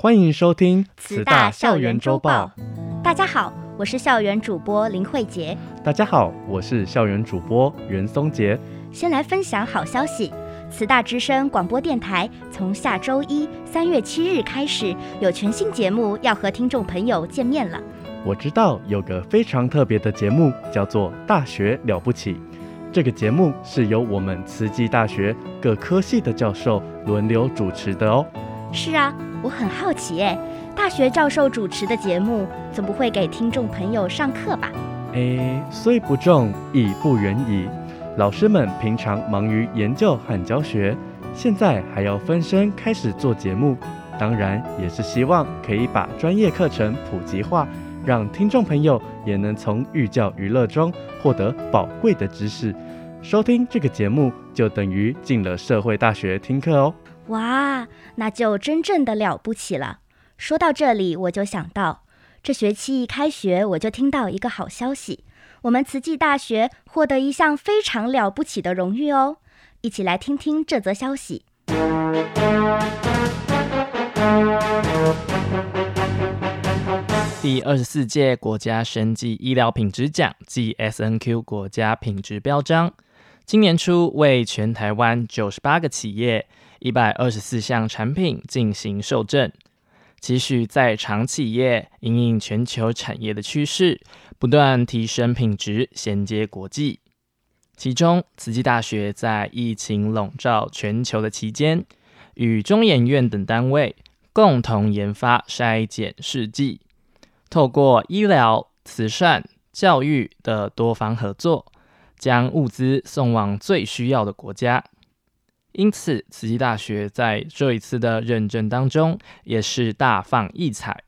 欢迎收听慈大校园周报。大家好，我是校园主播林慧杰。大家好，我是校园主播袁松杰。先来分享好消息，慈大之声广播电台从下周一三月七日开始，有全新节目要和听众朋友见面了。我知道有个非常特别的节目，叫做《大学了不起》。这个节目是由我们慈济大学各科系的教授轮流主持的哦。是啊。我很好奇，哎，大学教授主持的节目，总不会给听众朋友上课吧？哎，虽不重，亦不远矣。老师们平常忙于研究和教学，现在还要分身开始做节目，当然也是希望可以把专业课程普及化，让听众朋友也能从寓教于乐中获得宝贵的知识。收听这个节目，就等于进了社会大学听课哦。哇，那就真正的了不起了。说到这里，我就想到，这学期一开学，我就听到一个好消息，我们慈济大学获得一项非常了不起的荣誉哦。一起来听听这则消息。第二十四届国家生技医疗品质奖暨 SNQ 国家品质标章，今年初为全台湾九十八个企业。一百二十四项产品进行受证，期许在场企业引领全球产业的趋势，不断提升品质，衔接国际。其中，慈济大学在疫情笼罩全球的期间，与中研院等单位共同研发筛检试剂，透过医疗、慈善、教育的多方合作，将物资送往最需要的国家。因此，慈济大学在这一次的认证当中也是大放异彩。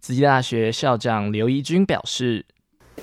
慈济大学校长刘怡君表示：“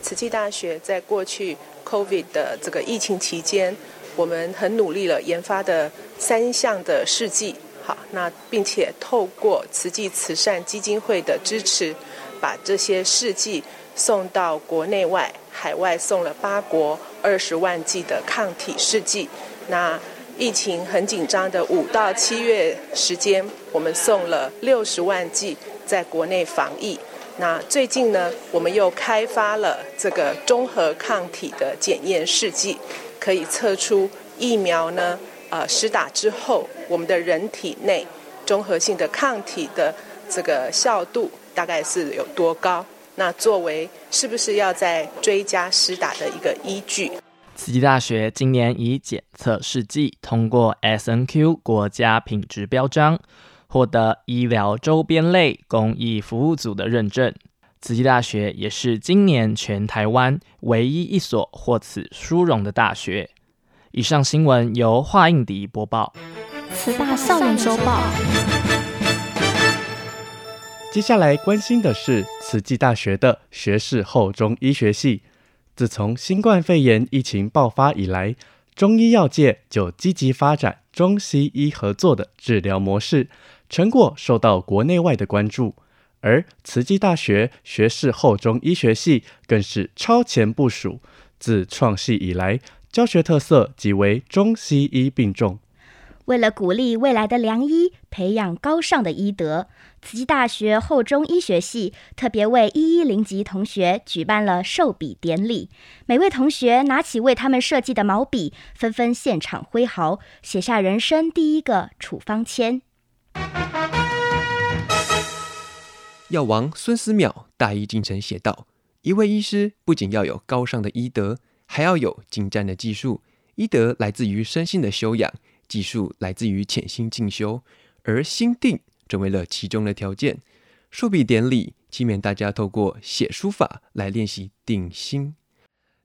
慈济大学在过去 COVID 的这个疫情期间，我们很努力了研发的三项的试剂，好，那并且透过慈济慈善基金会的支持，把这些试剂送到国内外、海外，送了八国二十万剂的抗体试剂。那疫情很紧张的五到七月时间，我们送了六十万剂在国内防疫。那最近呢，我们又开发了这个综合抗体的检验试剂，可以测出疫苗呢，呃，施打之后，我们的人体内综合性的抗体的这个效度大概是有多高？那作为是不是要在追加施打的一个依据？慈济大学今年以检测试剂通过 SNQ 国家品质标章，获得医疗周边类公益服务组的认证。慈济大学也是今年全台湾唯一一所获此殊荣的大学。以上新闻由华映迪播报。慈大校园周报。接下来关心的是慈济大学的学士后中医学系。自从新冠肺炎疫情爆发以来，中医药界就积极发展中西医合作的治疗模式，成果受到国内外的关注。而慈济大学学士后中医学系更是超前部署，自创系以来，教学特色即为中西医并重。为了鼓励未来的良医，培养高尚的医德，慈济大学厚中医学系特别为一一零级同学举办了授笔典礼。每位同学拿起为他们设计的毛笔，纷纷现场挥毫，写下人生第一个处方签。药王孙思邈大医精诚写道：“一位医师不仅要有高尚的医德，还要有精湛的技术。医德来自于身心的修养。”技术来自于潜心进修，而心定成为了其中的条件。授笔典礼，期勉大家透过写书法来练习定心。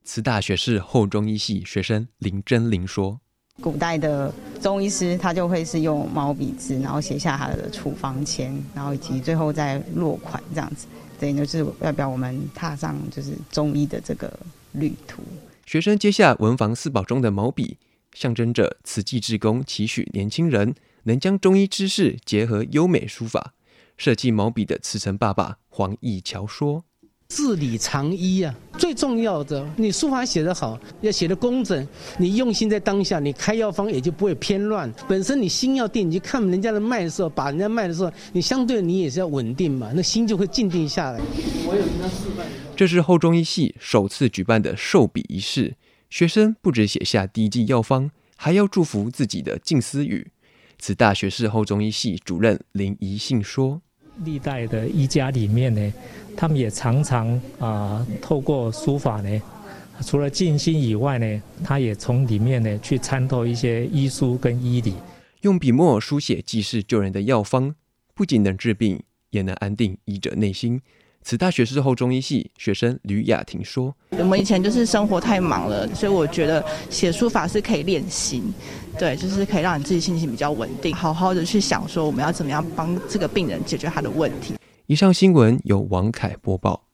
慈大学士后中医系学生林真玲说：“古代的中医师他就会是用毛笔字，然后写下他的处方签，然后以及最后再落款这样子。等于，就是代表我们踏上就是中医的这个旅途。学生接下文房四宝中的毛笔，象征着慈济志工期许年轻人能将中医知识结合优美书法。设计毛笔的慈诚爸爸黄义桥说。字里藏医啊，最重要的，你书法写得好，要写得工整，你用心在当下，你开药方也就不会偏乱。本身你心要定，你去看人家的脉的时候，把人家脉的时候，你相对你也是要稳定嘛，那心就会静定下来。我有跟他示范。这是后中医系首次举办的授笔仪式，学生不止写下第一剂药方，还要祝福自己的静思语。此大学士后中医系主任林怡信说。历代的医家里面呢，他们也常常啊、呃，透过书法呢，除了静心以外呢，他也从里面呢去参透一些医书跟医理。用笔墨书写济世救人的药方，不仅能治病，也能安定医者内心。慈大学士后中医系学生吕雅婷说：“我们以前就是生活太忙了，所以我觉得写书法是可以练心，对，就是可以让你自己心情比较稳定，好好的去想说我们要怎么样帮这个病人解决他的问题。”以上新闻由王凯播报。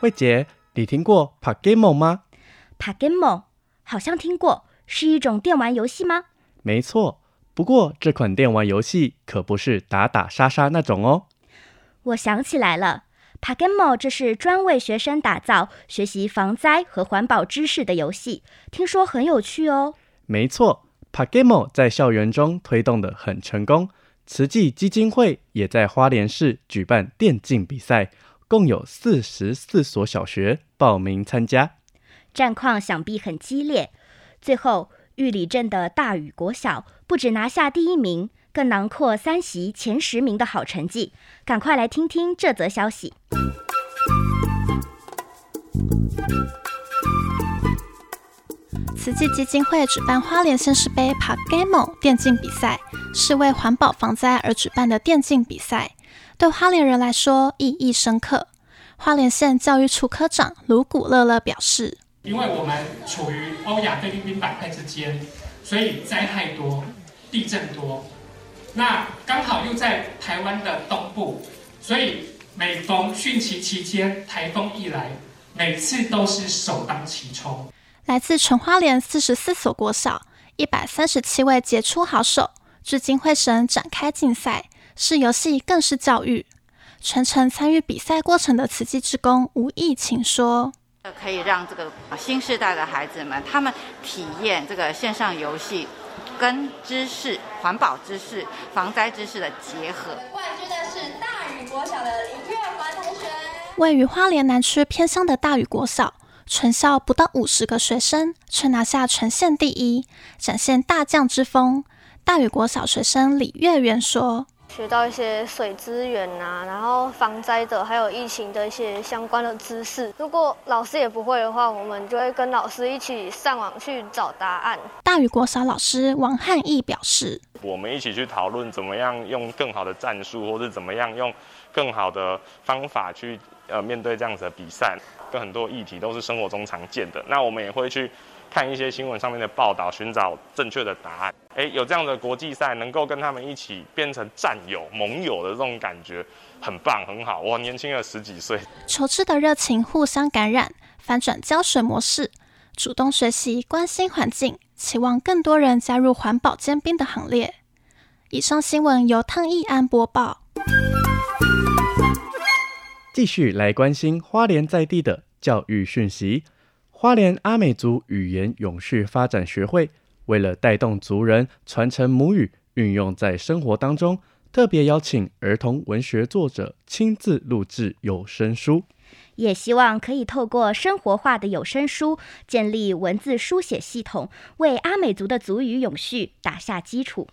慧姐，你听过 Pakemon 吗？Pakemon 好像听过，是一种电玩游戏吗？没错。不过，这款电玩游戏可不是打打杀杀那种哦。我想起来了，Pakemon 这是专为学生打造、学习防灾和环保知识的游戏，听说很有趣哦。没错，Pakemon 在校园中推动得很成功，慈济基金会也在花莲市举办电竞比赛，共有四十四所小学报名参加，战况想必很激烈。最后。玉里镇的大禹国小不止拿下第一名，更囊括三席前十名的好成绩。赶快来听听这则消息。慈济基金会举办花莲县市杯 Pakemon 电竞比赛，是为环保防灾而举办的电竞比赛，对花莲人来说意义深刻。花莲县教育处科长卢古乐乐表示。因为我们处于欧亚菲律宾板块之间，所以灾害多，地震多。那刚好又在台湾的东部，所以每逢汛期期间，台风一来，每次都是首当其冲。来自全花莲四十四所国小，一百三十七位杰出好手，聚精会神展开竞赛，是游戏更是教育。全程参与比赛过程的慈济志工吴义晴说。可以让这个新时代的孩子们，他们体验这个线上游戏跟知识、环保知识、防灾知识的结合。冠军的是大禹国小的林月华同学。位于花莲南区偏乡的大禹国小，全校不到五十个学生，却拿下全县第一，展现大将之风。大禹国小学生李月圆说。学到一些水资源啊，然后防灾的，还有疫情的一些相关的知识。如果老师也不会的话，我们就会跟老师一起上网去找答案。大禹国小老师王汉义表示：“我们一起去讨论怎么样用更好的战术，或者怎么样用更好的方法去呃面对这样子的比赛。跟很多议题都是生活中常见的，那我们也会去。”看一些新闻上面的报道，寻找正确的答案。诶，有这样的国际赛，能够跟他们一起变成战友、盟友的这种感觉，很棒，很好。我年轻了十几岁，求知的热情互相感染，反转教学模式，主动学习，关心环境，期望更多人加入环保尖兵的行列。以上新闻由汤义安播报。继续来关心花莲在地的教育讯息。花莲阿美族语言永续发展学会为了带动族人传承母语，运用在生活当中，特别邀请儿童文学作者亲自录制有声书，也希望可以透过生活化的有声书，建立文字书写系统，为阿美族的族语永续打下基础。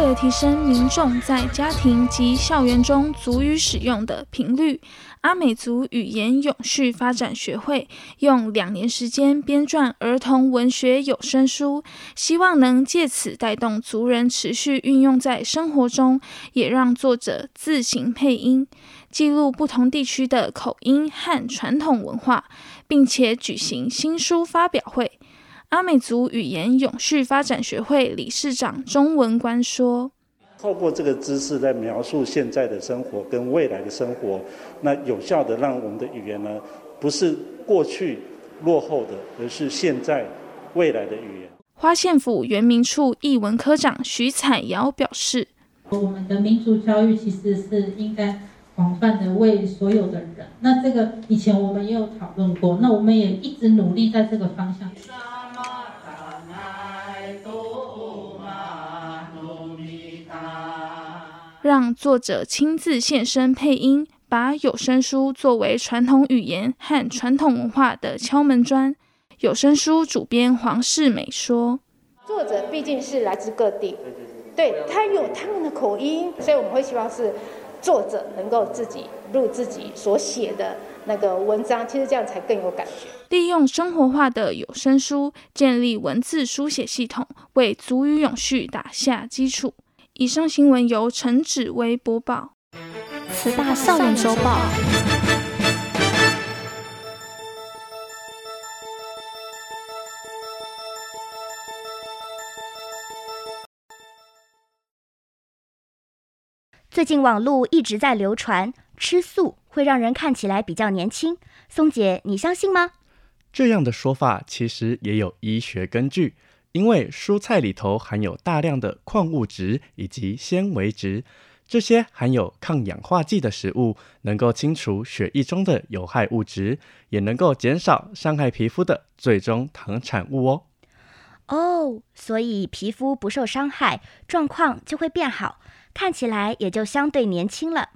为了提升民众在家庭及校园中族语使用的频率，阿美族语言永续发展学会用两年时间编撰儿童文学有声书，希望能借此带动族人持续运用在生活中，也让作者自行配音，记录不同地区的口音和传统文化，并且举行新书发表会。阿美族语言永续发展学会理事长钟文官说：“透过这个知识来描述现在的生活跟未来的生活，那有效的让我们的语言呢，不是过去落后的，而是现在未来的语言。”花县府原民处艺文科长徐彩瑶表示：“我们的民族教育其实是应该广泛的为所有的人。那这个以前我们也有讨论过，那我们也一直努力在这个方向。”让作者亲自现身配音，把有声书作为传统语言和传统文化的敲门砖。有声书主编黄世美说：“作者毕竟是来自各地，对，他有他们的口音，所以我们会希望是作者能够自己录自己所写的那个文章，其实这样才更有感觉。利用生活化的有声书，建立文字书写系统，为足语永续打下基础。”以上新闻由陈芷薇播报。慈大校园周报。最近网络一直在流传，吃素会让人看起来比较年轻。松姐，你相信吗？这样的说法其实也有医学根据。因为蔬菜里头含有大量的矿物质以及纤维质，这些含有抗氧化剂的食物能够清除血液中的有害物质，也能够减少伤害皮肤的最终糖产物哦。哦，所以皮肤不受伤害，状况就会变好，看起来也就相对年轻了。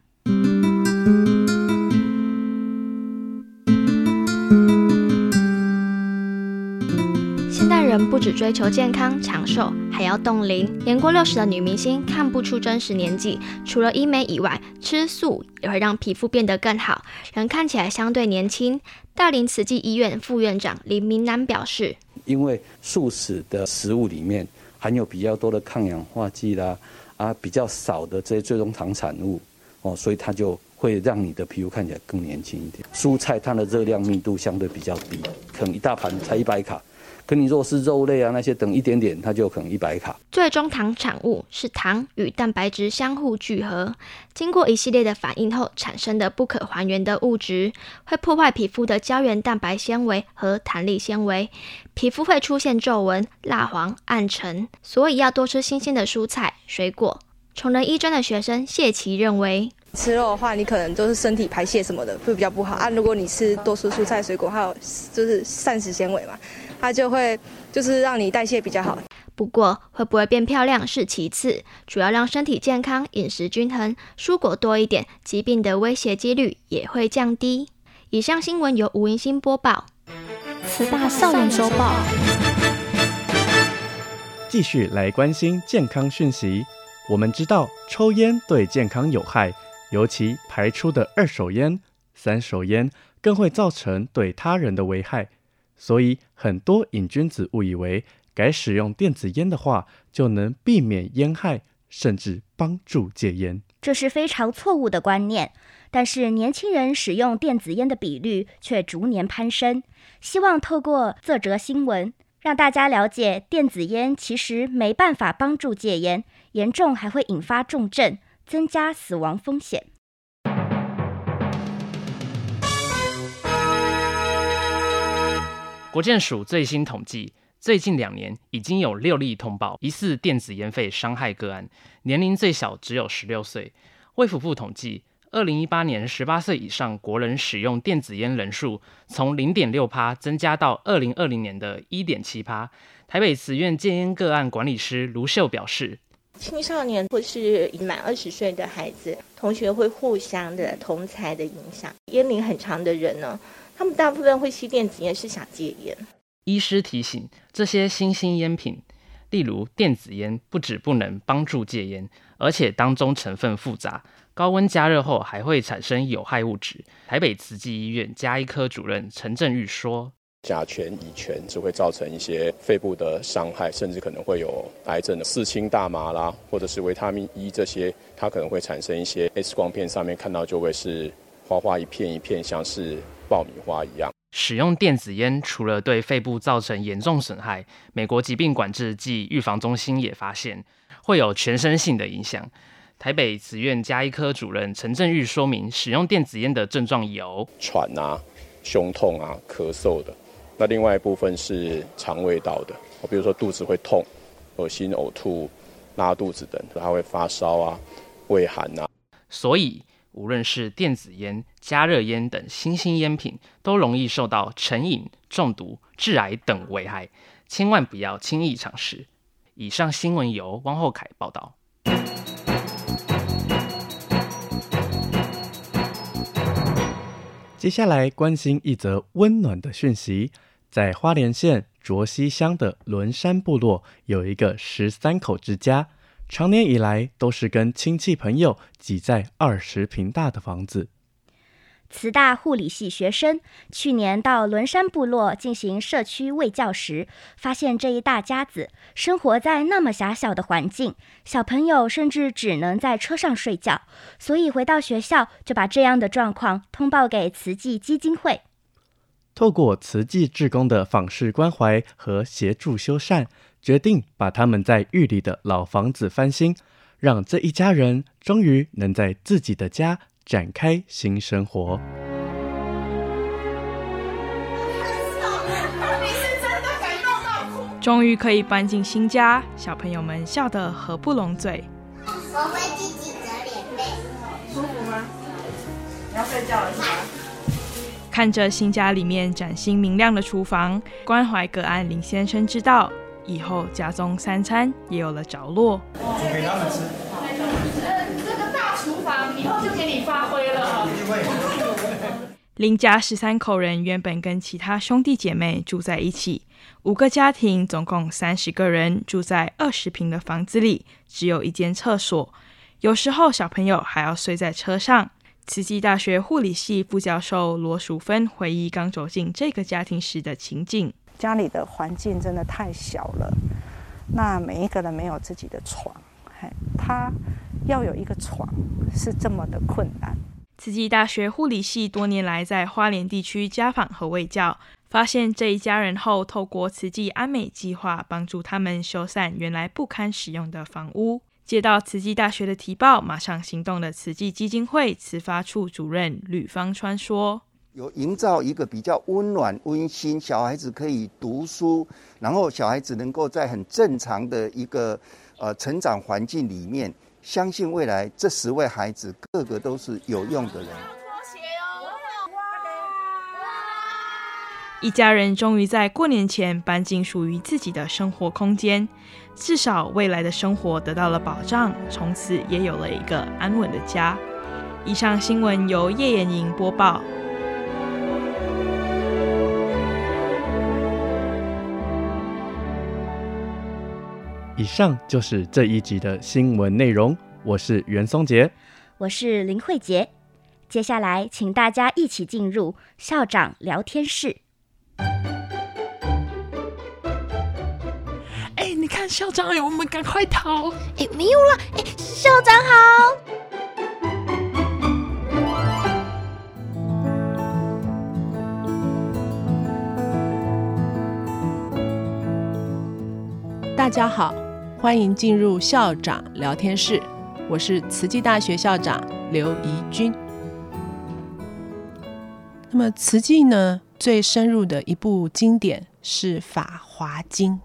人不只追求健康长寿，还要冻龄。年过六十的女明星看不出真实年纪，除了医美以外，吃素也会让皮肤变得更好，人看起来相对年轻。大林慈济医院副院长林明南表示：“因为素食的食物里面含有比较多的抗氧化剂啦，啊，比较少的这些最终糖产物哦，所以它就会让你的皮肤看起来更年轻一点。蔬菜它的热量密度相对比较低，可能一大盘才一百卡。”跟你若是肉类啊，那些等一点点，它就可能一百卡。最终糖产物是糖与蛋白质相互聚合，经过一系列的反应后产生的不可还原的物质，会破坏皮肤的胶原蛋白纤维和弹力纤维，皮肤会出现皱纹、蜡黄、暗沉。所以要多吃新鲜的蔬菜水果。崇仁医专的学生谢琪认为，吃肉的话，你可能都是身体排泄什么的会比较不好啊。如果你吃多吃蔬菜水果，还有就是膳食纤维嘛。它就会就是让你代谢比较好。不过会不会变漂亮是其次，主要让身体健康、饮食均衡、蔬果多一点，疾病的威胁几率也会降低。以上新闻由吴银星播报。慈大校园周报。继续来关心健康讯息。我们知道抽烟对健康有害，尤其排出的二手烟、三手烟更会造成对他人的危害。所以，很多瘾君子误以为改使用电子烟的话，就能避免烟害，甚至帮助戒烟。这是非常错误的观念。但是，年轻人使用电子烟的比率却逐年攀升。希望透过这则新闻，让大家了解，电子烟其实没办法帮助戒烟，严重还会引发重症，增加死亡风险。国健署最新统计，最近两年已经有六例通报疑似电子烟废伤害个案，年龄最小只有十六岁。卫福部统计，二零一八年十八岁以上国人使用电子烟人数从零点六趴增加到二零二零年的一点七趴。台北慈院戒烟个案管理师卢秀表示，青少年或是已满二十岁的孩子，同学会互相的同侪的影响，烟龄很长的人呢。他们大部分会吸电子烟，是想戒烟。医师提醒，这些新兴烟品，例如电子烟不只不能帮助戒烟，而且当中成分复杂，高温加热后还会产生有害物质。台北慈济医院加医科主任陈振玉说。甲醛、乙醛只会造成一些肺部的伤害，甚至可能会有癌症的四氢大麻啦，或者是维他命 E 这些，它可能会产生一些 X 光片上面看到就会是花花一片一片，像是爆米花一样。使用电子烟除了对肺部造成严重损害，美国疾病管制暨预防中心也发现会有全身性的影响。台北慈院加医科主任陈正玉说明，使用电子烟的症状有喘啊、胸痛啊、咳嗽的。那另外一部分是肠胃道的，比如说肚子会痛、恶心、呕吐、拉肚子等，它会发烧啊、胃寒啊。所以，无论是电子烟、加热烟等新兴烟品，都容易受到成瘾、中毒、致癌等危害，千万不要轻易尝试。以上新闻由汪厚凯报道。接下来关心一则温暖的讯息，在花莲县卓溪乡的仑山部落，有一个十三口之家，长年以来都是跟亲戚朋友挤在二十平大的房子。慈大护理系学生去年到仑山部落进行社区卫教时，发现这一大家子生活在那么狭小的环境，小朋友甚至只能在车上睡觉。所以回到学校就把这样的状况通报给慈济基金会。透过慈济志工的访视关怀和协助修缮，决定把他们在玉里的老房子翻新，让这一家人终于能在自己的家。展开新生活，终于可以搬进新家，小朋友们笑得合不拢嘴。我会自己折脸被，舒服吗？你要睡觉了是吗？看着新家里面崭新明亮的厨房，关怀个案林先生知道，以后家中三餐也有了着落。煮给他们吃。林家十三口人原本跟其他兄弟姐妹住在一起，五个家庭总共三十个人住在二十平的房子里，只有一间厕所。有时候小朋友还要睡在车上。慈济大学护理系副教授罗淑芬回忆刚走进这个家庭时的情景：家里的环境真的太小了，那每一个人没有自己的床，他要有一个床是这么的困难。慈济大学护理系多年来在花莲地区家访和卫教，发现这一家人后，透过慈济安美计划帮助他们修缮原来不堪使用的房屋。接到慈济大学的提报，马上行动的慈济基金会慈发处主任吕方川说：“有营造一个比较温暖、温馨，小孩子可以读书，然后小孩子能够在很正常的一个呃成长环境里面。”相信未来这十位孩子个个都是有用的人。一家人终于在过年前搬进属于自己的生活空间，至少未来的生活得到了保障，从此也有了一个安稳的家。以上新闻由叶延莹播报。以上就是这一集的新闻内容。我是袁松杰，我是林慧杰。接下来，请大家一起进入校长聊天室。哎，你看校长哎，我们赶快逃！哎，没有了。哎，校长好。大家好。欢迎进入校长聊天室，我是慈济大学校长刘怡君。那么慈济呢，最深入的一部经典是《法华经》。《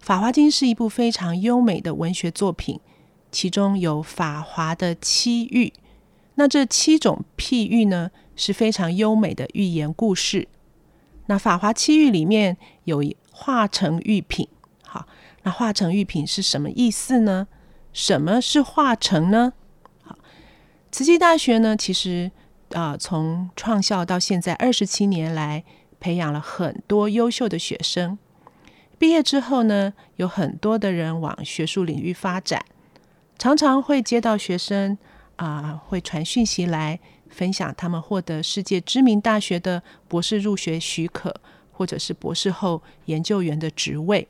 法华经》是一部非常优美的文学作品，其中有法华的七喻。那这七种譬喻呢，是非常优美的寓言故事。那法华七喻里面有化成玉品。那化成玉品是什么意思呢？什么是化成呢？好，慈济大学呢，其实啊，从创校到现在二十七年来，培养了很多优秀的学生，毕业之后呢，有很多的人往学术领域发展，常常会接到学生啊、会传讯息来分享他们获得世界知名大学的博士入学许可，或者是博士后研究员的职位。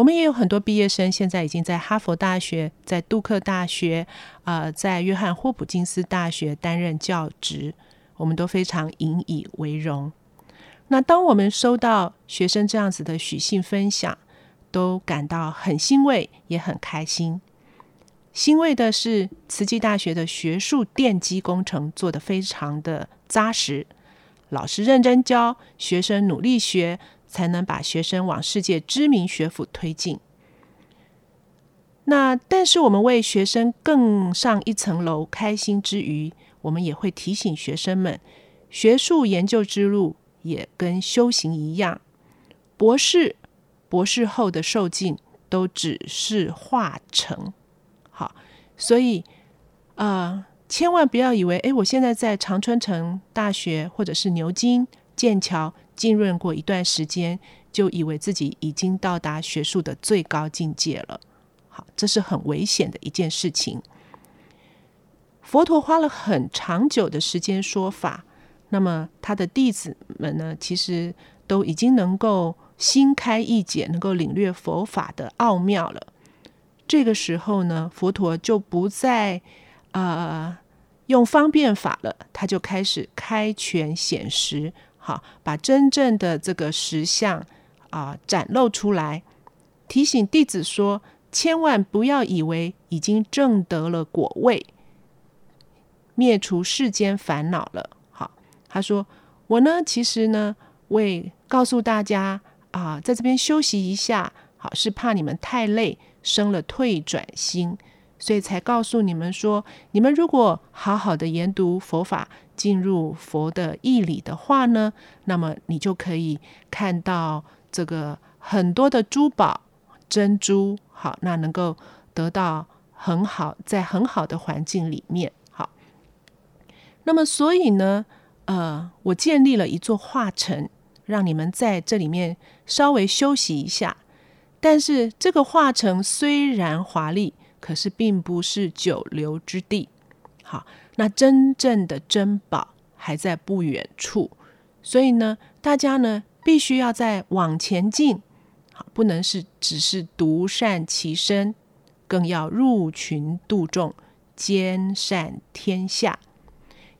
我们也有很多毕业生，现在已经在哈佛大学、在杜克大学、啊、呃，在约翰霍普金斯大学担任教职，我们都非常引以为荣。那当我们收到学生这样子的许信分享，都感到很欣慰，也很开心。欣慰的是，慈济大学的学术奠基工程做得非常的扎实，老师认真教，学生努力学。才能把学生往世界知名学府推进。那但是我们为学生更上一层楼开心之余，我们也会提醒学生们，学术研究之路也跟修行一样，博士、博士后的受尽都只是化成。好，所以、呃，千万不要以为，诶，我现在在常春藤大学或者是牛津、剑桥。浸润过一段时间，就以为自己已经到达学术的最高境界了。好，这是很危险的一件事情。佛陀花了很长久的时间说法，那么他的弟子们呢，其实都已经能够心开意解，能够领略佛法的奥妙了。这个时候呢，佛陀就不再呃用方便法了，他就开始开权显实。好，把真正的这个实相啊、展露出来，提醒弟子说：千万不要以为已经证得了果位，灭除世间烦恼了。好，他说：我呢，其实呢，为告诉大家啊、在这边休息一下，好，是怕你们太累，生了退转心。所以才告诉你们说，你们如果好好的研读佛法，进入佛的义理的话呢，那么你就可以看到这个很多的珠宝珍珠，好，那能够得到很好，在很好的环境里面，好。那么所以呢，呃，我建立了一座化城，让你们在这里面稍微休息一下。但是这个化城虽然华丽。可是并不是久留之地，好，那真正的珍宝还在不远处，所以呢，大家呢必须要再往前进，好，不能是只是独善其身，更要入群度众，兼善天下。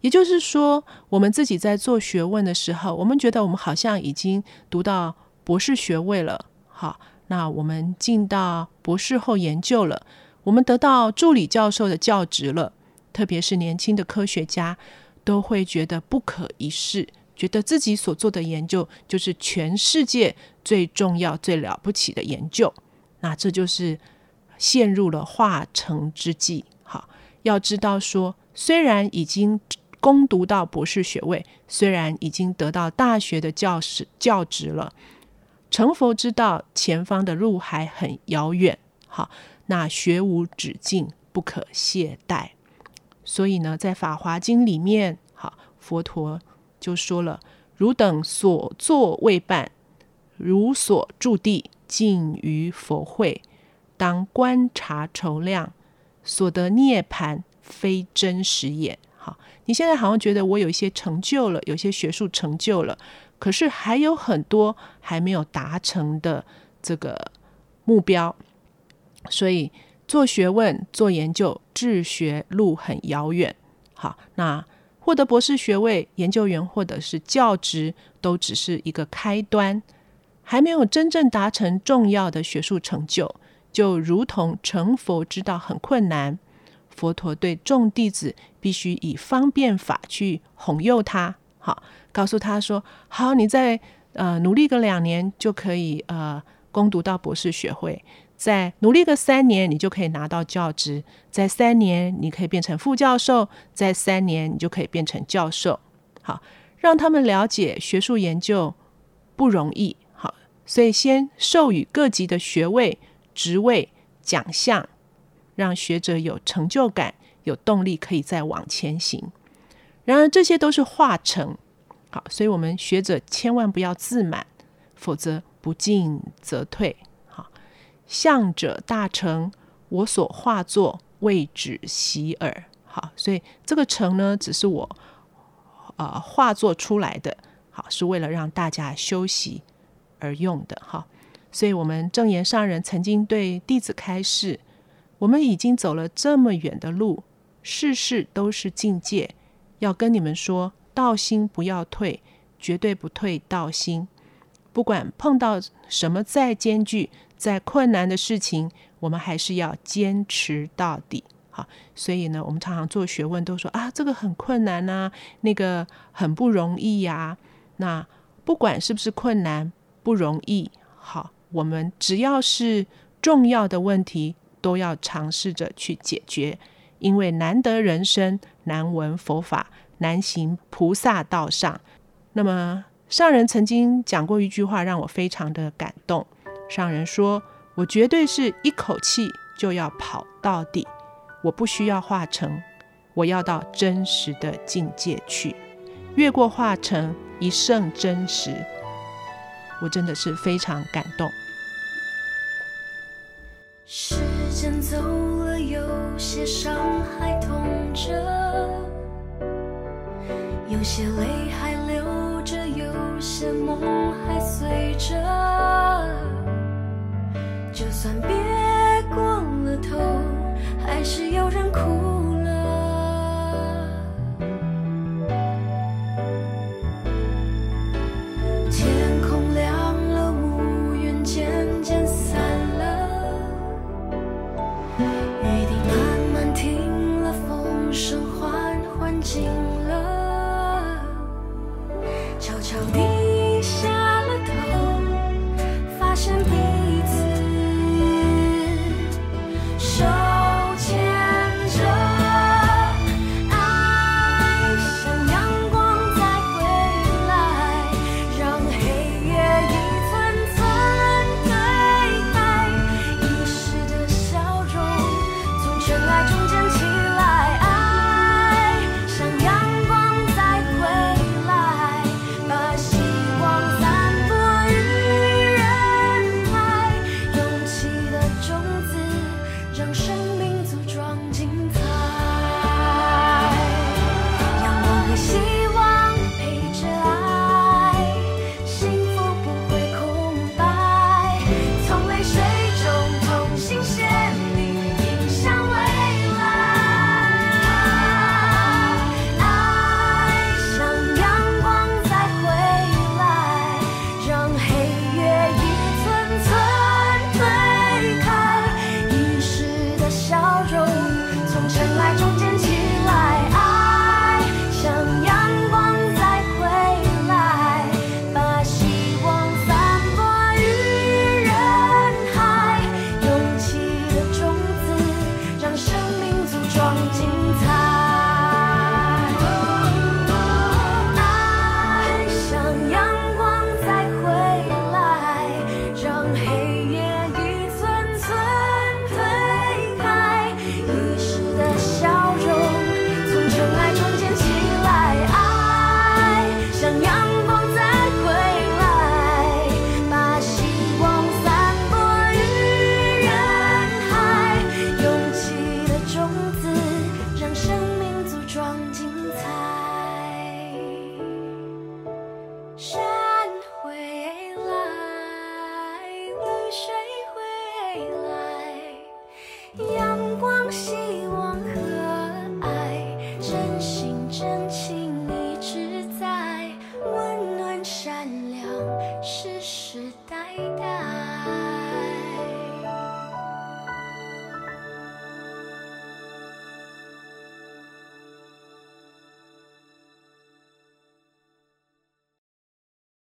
也就是说，我们自己在做学问的时候，我们觉得我们好像已经读到博士学位了，好，那我们进到博士后研究了。我们得到助理教授的教职了，特别是年轻的科学家都会觉得不可一世，觉得自己所做的研究就是全世界最重要、最了不起的研究。那这就是陷入了化成之计。好，要知道说，虽然已经攻读到博士学位，虽然已经得到大学的教师教职了，成佛之道前方的路还很遥远。好。那学无止境，不可懈怠。所以呢，在《法华经》里面，好，佛陀就说了：“汝等所作未办，汝所住地尽于佛会，当观察筹量，所得涅槃非真实也。”好，你现在好像觉得我有一些成就了，有些学术成就了，可是还有很多还没有达成的这个目标。所以做学问、做研究、治学路很遥远。好，那获得博士学位、研究员或者是教职，都只是一个开端，还没有真正达成重要的学术成就。就如同成佛之道很困难，佛陀对众弟子必须以方便法去哄诱他。好，告诉他说：“好，你再呃努力个两年，就可以呃攻读到博士学位。”再努力个三年，你就可以拿到教职；再三年，你可以变成副教授；再三年，你就可以变成教授。好，让他们了解学术研究不容易。好，所以先授予各级的学位、职位、奖项，让学者有成就感、有动力，可以再往前行。然而，这些都是化成。好，所以我们学者千万不要自满，否则不进则退。向者大成，我所化作为止息耳。好，所以这个成呢，只是我呃化作出来的，好，是为了让大家休息而用的。哈，所以我们正言上人曾经对弟子开示：我们已经走了这么远的路，事事都是境界，要跟你们说，道心不要退，绝对不退道心。不管碰到什么再艰巨、在困难的事情，我们还是要坚持到底。好，所以呢，我们常常做学问都说啊，这个很困难呐、那个很不容易呀、那不管是不是困难、不容易，好，我们只要是重要的问题，都要尝试着去解决。因为难得人生，难闻佛法，难行菩萨道上。那么上人曾经讲过一句话，让我非常的感动。上人说：“我绝对是一口气就要跑到底。”我不需要化成，我要到真实的境界去，越过化成，一胜真实。我真的是非常感动。时间走了，有些伤还痛着，有些泪还流着，有些梦还随着。就算别过了头还是有人哭。